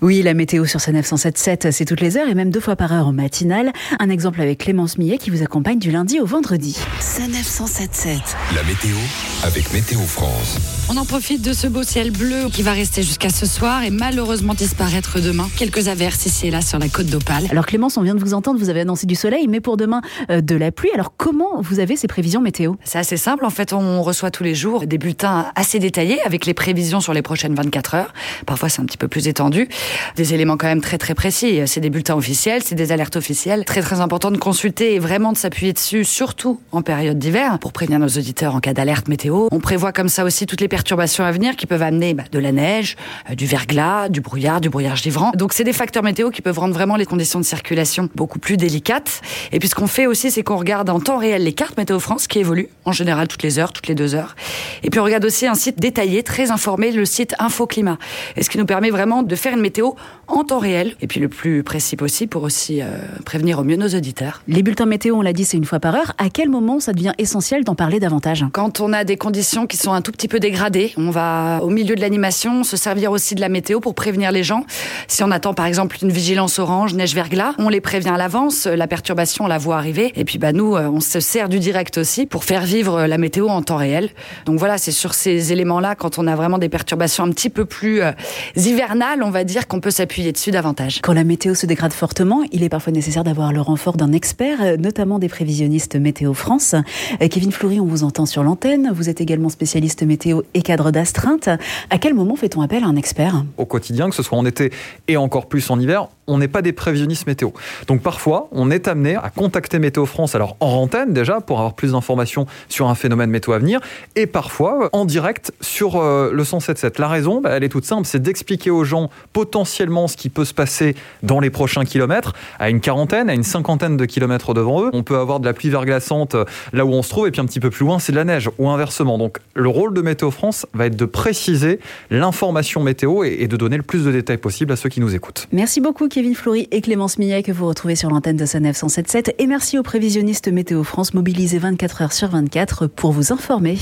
Oui, la météo sur sa 977, c'est toutes les heures et même deux fois par heure en matinale. Un exemple avec Clémence Millet qui vous accompagne du lundi au vendredi. Sa 977. La météo avec Météo France. On en profite de ce beau ciel bleu qui va rester jusqu'à ce soir et malheureusement disparaître demain. Quelques averses ici et là sur la côte d'Opale. Alors Clémence, on vient de vous entendre, vous avez annoncé du soleil, mais pour demain euh, de la pluie. Alors comment vous avez ces prévisions météo? C'est assez simple, en fait on reçoit tous les jours des bulletins assez détaillés avec les prévisions sur les prochaines 24 heures. Parfois c'est un petit peu plus étendu des éléments quand même très très précis. C'est des bulletins officiels, c'est des alertes officielles. Très très important de consulter et vraiment de s'appuyer dessus, surtout en période d'hiver, pour prévenir nos auditeurs en cas d'alerte météo. On prévoit comme ça aussi toutes les perturbations à venir qui peuvent amener bah, de la neige, euh, du verglas, du brouillard, du brouillard givrant. Donc c'est des facteurs météo qui peuvent rendre vraiment les conditions de circulation beaucoup plus délicates. Et puis ce qu'on fait aussi, c'est qu'on regarde en temps réel les cartes météo France qui évoluent en général toutes les heures, toutes les deux heures. Et puis on regarde aussi un site détaillé, très informé, le site Infoclimat. Et ce qui nous permet vraiment de faire une météo en temps réel, et puis le plus précis possible pour aussi euh, prévenir au mieux nos auditeurs. Les bulletins météo, on l'a dit, c'est une fois par heure. À quel moment ça devient essentiel d'en parler davantage? Quand on a des conditions qui sont un tout petit peu dégradées, on va au milieu de l'animation se servir aussi de la météo pour prévenir les gens. Si on attend par exemple une vigilance orange, neige verglas, on les prévient à l'avance, la perturbation on la voit arriver, et puis bah nous euh, on se sert du direct aussi pour faire vivre la météo en temps réel. Donc voilà, c'est sur ces éléments-là, quand on a vraiment des perturbations un petit peu plus euh, hivernales, on va dire qu'on peut s'appuyer dessus davantage. Quand la météo se dégrade fortement, il est parfois nécessaire d'avoir le renfort d'un expert, euh, notamment des prévisionnistes Météo France. Euh, Kevin Fleury, on vous entend sur l'antenne. Vous êtes également spécialiste météo et cadre d'astreinte. À quel moment fait-on appel à un expert? Au quotidien, que ce soit en été et encore plus en hiver, on n'est pas des prévisionnistes météo. Donc parfois, on est amené à contacter Météo France, alors en antenne déjà, pour avoir plus d'informations sur un phénomène météo à venir, et parfois en direct sur euh, le 177. La raison, bah, elle est toute simple, c'est d'expliquer aux gens potentiellement ce qui peut se passer dans les prochains kilomètres, à une quarantaine, à une cinquantaine de kilomètres devant eux. On peut avoir de la pluie verglaçante euh, là où on se trouve, et puis un petit peu plus loin, c'est de la neige, ou inversement. Donc le rôle de Météo France va être de préciser l'information météo et, de donner le plus de détails possible à ceux qui nous écoutent. Merci beaucoup Kevin Fleury et Clémence Millet que vous retrouvez sur l'antenne de sa 977 et merci aux prévisionnistes Météo France mobilisés 24 heures sur 24 pour vous informer.